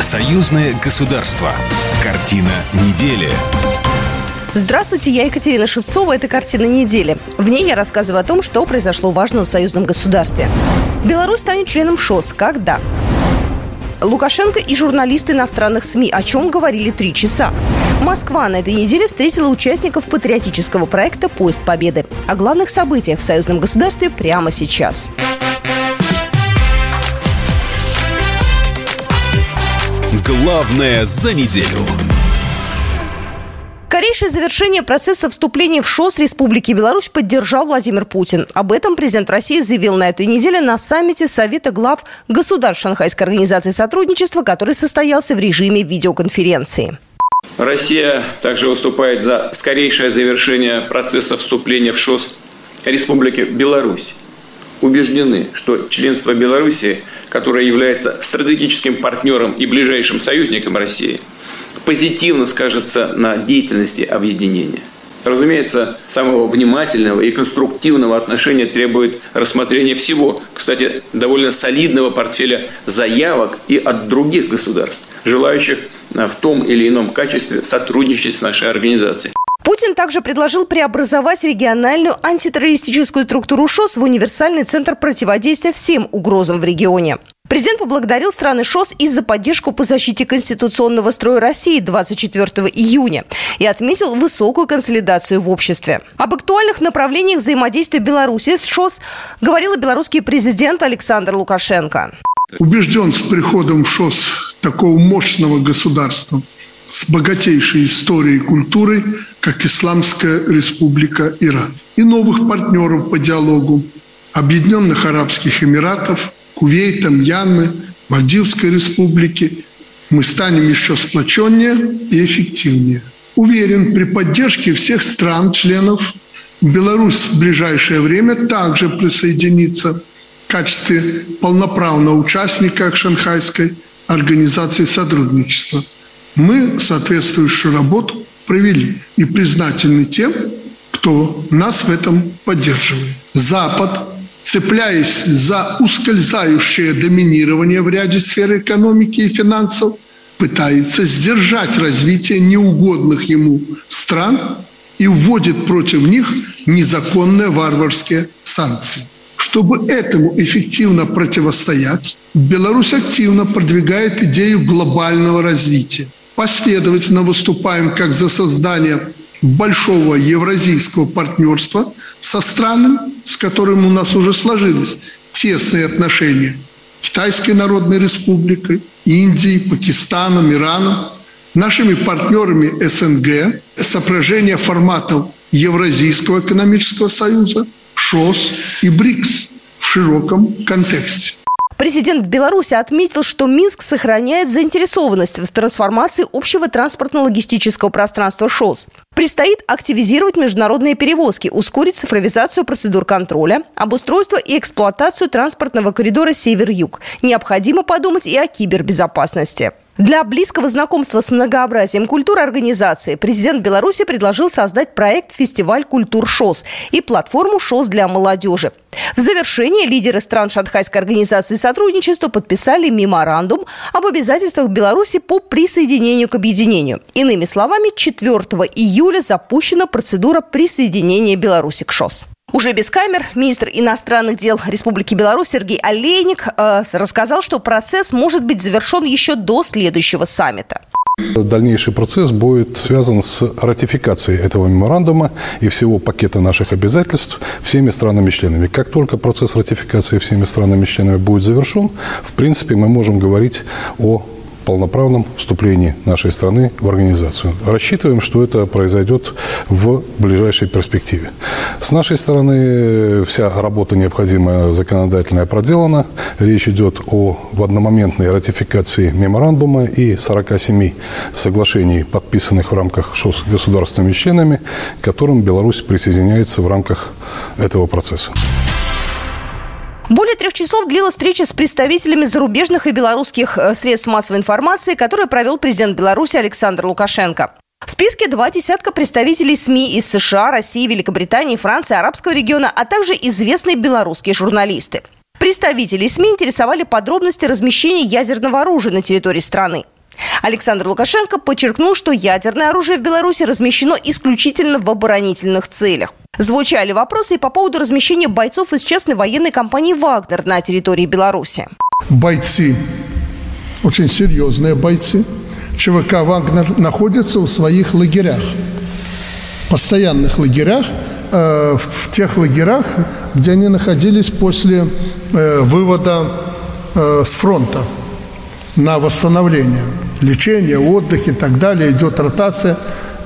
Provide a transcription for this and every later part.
Союзное государство. Картина недели. Здравствуйте, я Екатерина Шевцова. Это «Картина недели». В ней я рассказываю о том, что произошло важного в союзном государстве. Беларусь станет членом ШОС. Когда? Лукашенко и журналисты иностранных СМИ о чем говорили три часа. Москва на этой неделе встретила участников патриотического проекта «Поезд Победы». О главных событиях в союзном государстве прямо сейчас. Главное за неделю. Скорейшее завершение процесса вступления в ШОС Республики Беларусь поддержал Владимир Путин. Об этом президент России заявил на этой неделе на саммите Совета глав государств Шанхайской организации сотрудничества, который состоялся в режиме видеоконференции. Россия также выступает за скорейшее завершение процесса вступления в ШОС Республики Беларусь. Убеждены, что членство Беларуси, которое является стратегическим партнером и ближайшим союзником России – позитивно скажется на деятельности объединения. Разумеется, самого внимательного и конструктивного отношения требует рассмотрение всего, кстати, довольно солидного портфеля заявок и от других государств, желающих в том или ином качестве сотрудничать с нашей организацией. Путин также предложил преобразовать региональную антитеррористическую структуру ШОС в универсальный центр противодействия всем угрозам в регионе. Президент поблагодарил страны ШОС и за поддержку по защите конституционного строя России 24 июня и отметил высокую консолидацию в обществе. Об актуальных направлениях взаимодействия Беларуси с ШОС говорил белорусский президент Александр Лукашенко. Убежден с приходом в ШОС такого мощного государства с богатейшей историей и культурой, как Исламская республика Иран, и новых партнеров по диалогу Объединенных Арабских Эмиратов – Кувейта, Мьянмы, Мальдивской республики, мы станем еще сплоченнее и эффективнее. Уверен, при поддержке всех стран-членов Беларусь в ближайшее время также присоединится в качестве полноправного участника Шанхайской организации сотрудничества. Мы соответствующую работу провели и признательны тем, кто нас в этом поддерживает. Запад цепляясь за ускользающее доминирование в ряде сфер экономики и финансов, пытается сдержать развитие неугодных ему стран и вводит против них незаконные варварские санкции. Чтобы этому эффективно противостоять, Беларусь активно продвигает идею глобального развития. Последовательно выступаем как за создание большого евразийского партнерства со странами, с которыми у нас уже сложились тесные отношения. Китайской Народной Республикой, Индией, Пакистаном, Ираном, нашими партнерами СНГ, соображение форматов Евразийского экономического союза, ШОС и БРИКС в широком контексте. Президент Беларуси отметил, что Минск сохраняет заинтересованность в трансформации общего транспортно-логистического пространства ШОС. Предстоит активизировать международные перевозки, ускорить цифровизацию процедур контроля, обустройство и эксплуатацию транспортного коридора «Север-Юг». Необходимо подумать и о кибербезопасности. Для близкого знакомства с многообразием культур организации президент Беларуси предложил создать проект «Фестиваль культур ШОС» и платформу ШОС для молодежи. В завершение лидеры стран Шанхайской организации сотрудничества подписали меморандум об обязательствах Беларуси по присоединению к объединению. Иными словами, 4 июля запущена процедура присоединения Беларуси к ШОС. Уже без камер министр иностранных дел Республики Беларусь Сергей Олейник э, рассказал, что процесс может быть завершен еще до следующего саммита. Дальнейший процесс будет связан с ратификацией этого меморандума и всего пакета наших обязательств всеми странами-членами. Как только процесс ратификации всеми странами-членами будет завершен, в принципе, мы можем говорить о полноправном вступлении нашей страны в организацию. Рассчитываем, что это произойдет в ближайшей перспективе. С нашей стороны вся работа необходимая законодательная проделана. Речь идет о в одномоментной ратификации меморандума и 47 соглашений, подписанных в рамках ШОС государственными членами, к которым Беларусь присоединяется в рамках этого процесса. Более трех часов длилась встреча с представителями зарубежных и белорусских э, средств массовой информации, которую провел президент Беларуси Александр Лукашенко. В списке два десятка представителей СМИ из США, России, Великобритании, Франции, арабского региона, а также известные белорусские журналисты. Представители СМИ интересовали подробности размещения ядерного оружия на территории страны. Александр Лукашенко подчеркнул, что ядерное оружие в Беларуси размещено исключительно в оборонительных целях. Звучали вопросы и по поводу размещения бойцов из частной военной компании «Вагнер» на территории Беларуси. Бойцы, очень серьезные бойцы, ЧВК «Вагнер» находятся в своих лагерях, постоянных лагерях, э, в тех лагерях, где они находились после э, вывода э, с фронта на восстановление, лечение, отдых и так далее. Идет ротация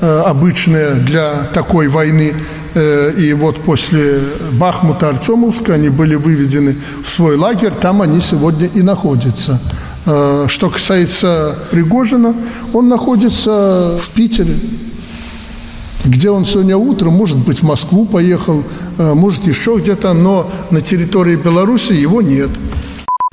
э, обычная для такой войны. Э, и вот после Бахмута, Артемовска они были выведены в свой лагерь, там они сегодня и находятся. Э, что касается Пригожина, он находится в Питере, где он сегодня утром, может быть, в Москву поехал, может, еще где-то, но на территории Беларуси его нет.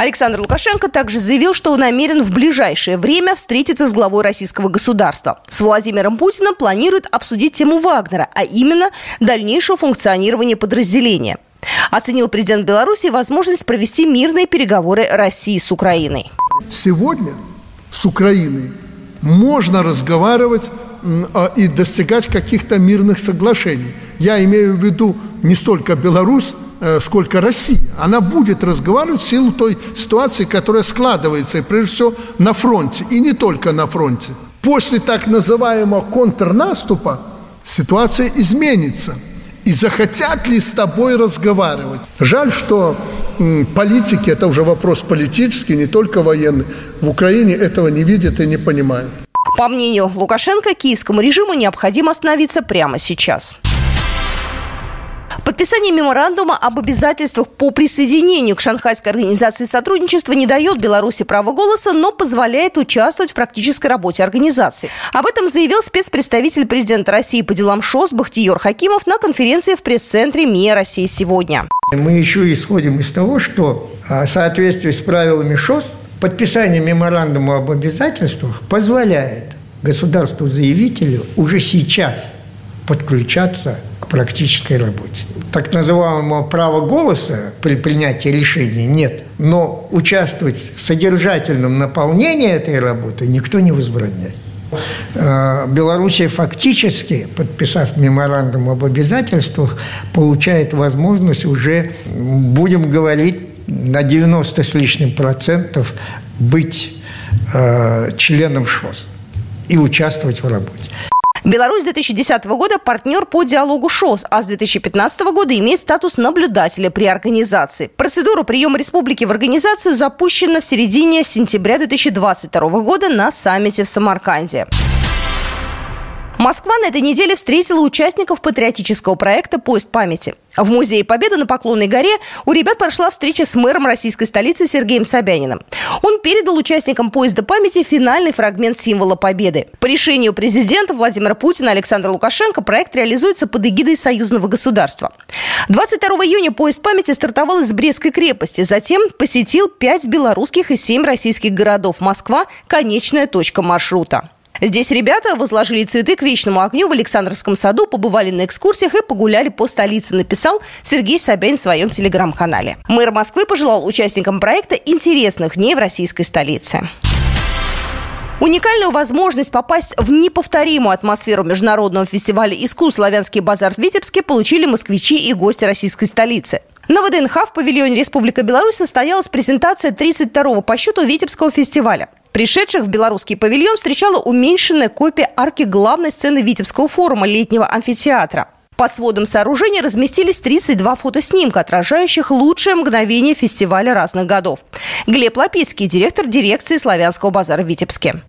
Александр Лукашенко также заявил, что намерен в ближайшее время встретиться с главой российского государства. С Владимиром Путиным планирует обсудить тему Вагнера, а именно дальнейшее функционирование подразделения. Оценил президент Беларуси возможность провести мирные переговоры России с Украиной. Сегодня с Украиной можно разговаривать а, и достигать каких-то мирных соглашений. Я имею в виду не столько Беларусь, сколько Россия. Она будет разговаривать в силу той ситуации, которая складывается, и прежде всего на фронте, и не только на фронте. После так называемого контрнаступа ситуация изменится. И захотят ли с тобой разговаривать? Жаль, что политики, это уже вопрос политический, не только военный, в Украине этого не видят и не понимают. По мнению Лукашенко, киевскому режиму необходимо остановиться прямо сейчас. Подписание меморандума об обязательствах по присоединению к Шанхайской организации сотрудничества не дает Беларуси права голоса, но позволяет участвовать в практической работе организации. Об этом заявил спецпредставитель президента России по делам ШОС Бахтиер Хакимов на конференции в пресс-центре МИА России сегодня. Мы еще исходим из того, что а, в соответствии с правилами ШОС подписание меморандума об обязательствах позволяет государству-заявителю уже сейчас подключаться практической работе. Так называемого права голоса при принятии решений нет, но участвовать в содержательном наполнении этой работы никто не возбраняет. Э, Белоруссия фактически, подписав меморандум об обязательствах, получает возможность уже, будем говорить, на 90 с лишним процентов быть э, членом ШОС и участвовать в работе. Беларусь с 2010 года партнер по диалогу ШОС, а с 2015 года имеет статус наблюдателя при организации. Процедура приема республики в организацию запущена в середине сентября 2022 года на саммите в Самарканде. Москва на этой неделе встретила участников патриотического проекта «Поезд памяти». В Музее Победы на Поклонной горе у ребят прошла встреча с мэром российской столицы Сергеем Собяниным. Он передал участникам поезда памяти финальный фрагмент символа Победы. По решению президента Владимира Путина Александра Лукашенко проект реализуется под эгидой союзного государства. 22 июня поезд памяти стартовал из Брестской крепости, затем посетил пять белорусских и семь российских городов. Москва – конечная точка маршрута. Здесь ребята возложили цветы к вечному огню в Александровском саду, побывали на экскурсиях и погуляли по столице, написал Сергей Собянин в своем телеграм-канале. Мэр Москвы пожелал участникам проекта интересных дней в российской столице. Уникальную возможность попасть в неповторимую атмосферу международного фестиваля искусств «Славянский базар» в Витебске получили москвичи и гости российской столицы. На ВДНХ в павильоне Республика Беларусь состоялась презентация 32-го по счету Витебского фестиваля. Пришедших в белорусский павильон встречала уменьшенная копия арки главной сцены Витебского форума летнего амфитеатра. Под сводом сооружения разместились 32 фотоснимка, отражающих лучшие мгновения фестиваля разных годов. Глеб Лапицкий, директор дирекции славянского базара в Витебске.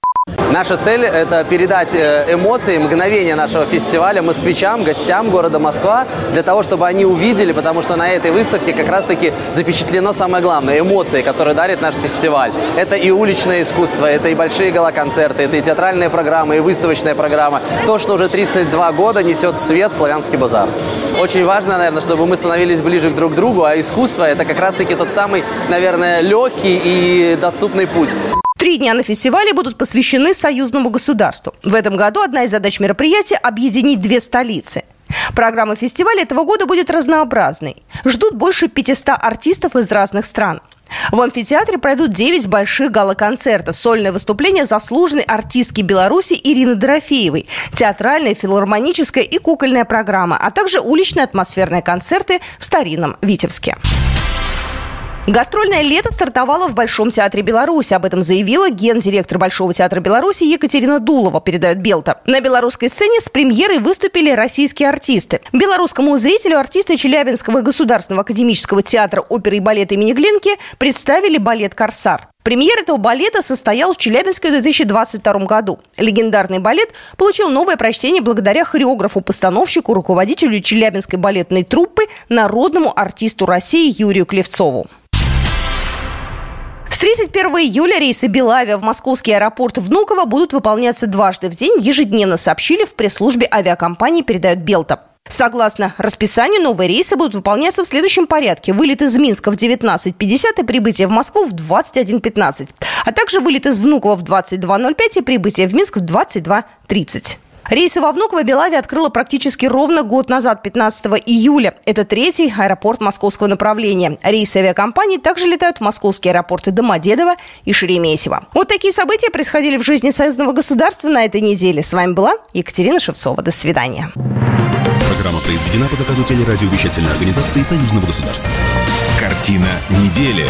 Наша цель – это передать э, эмоции, мгновения нашего фестиваля москвичам, гостям города Москва, для того, чтобы они увидели, потому что на этой выставке как раз-таки запечатлено самое главное – эмоции, которые дарит наш фестиваль. Это и уличное искусство, это и большие галоконцерты, это и театральные программы, и выставочная программа. То, что уже 32 года несет свет славянский базар. Очень важно, наверное, чтобы мы становились ближе друг к другу, а искусство – это как раз-таки тот самый, наверное, легкий и доступный путь. Три дня на фестивале будут посвящены союзному государству. В этом году одна из задач мероприятия – объединить две столицы. Программа фестиваля этого года будет разнообразной. Ждут больше 500 артистов из разных стран. В амфитеатре пройдут 9 больших гала-концертов, сольное выступление заслуженной артистки Беларуси Ирины Дорофеевой, театральная, филармоническая и кукольная программа, а также уличные атмосферные концерты в старинном Витебске. Гастрольное лето стартовало в Большом театре Беларуси. Об этом заявила гендиректор Большого театра Беларуси Екатерина Дулова, передает Белта. На белорусской сцене с премьерой выступили российские артисты. Белорусскому зрителю артисты Челябинского государственного академического театра оперы и балета имени Глинки представили балет «Корсар». Премьер этого балета состоял в Челябинске в 2022 году. Легендарный балет получил новое прочтение благодаря хореографу-постановщику, руководителю Челябинской балетной труппы, народному артисту России Юрию Клевцову. С 31 июля рейсы Белавиа в московский аэропорт Внуково будут выполняться дважды в день, ежедневно сообщили в пресс-службе авиакомпании, передает Белта. Согласно расписанию, новые рейсы будут выполняться в следующем порядке. Вылет из Минска в 19.50 и прибытие в Москву в 21.15. А также вылет из Внуково в 22.05 и прибытие в Минск в 22.30. Рейсы во Внуково Белави открыла практически ровно год назад, 15 июля. Это третий аэропорт московского направления. Рейсы авиакомпании также летают в московские аэропорты Домодедово и Шереметьево. Вот такие события происходили в жизни союзного государства на этой неделе. С вами была Екатерина Шевцова. До свидания. Программа произведена по заказу телерадиовещательной организации Союзного государства. Картина недели.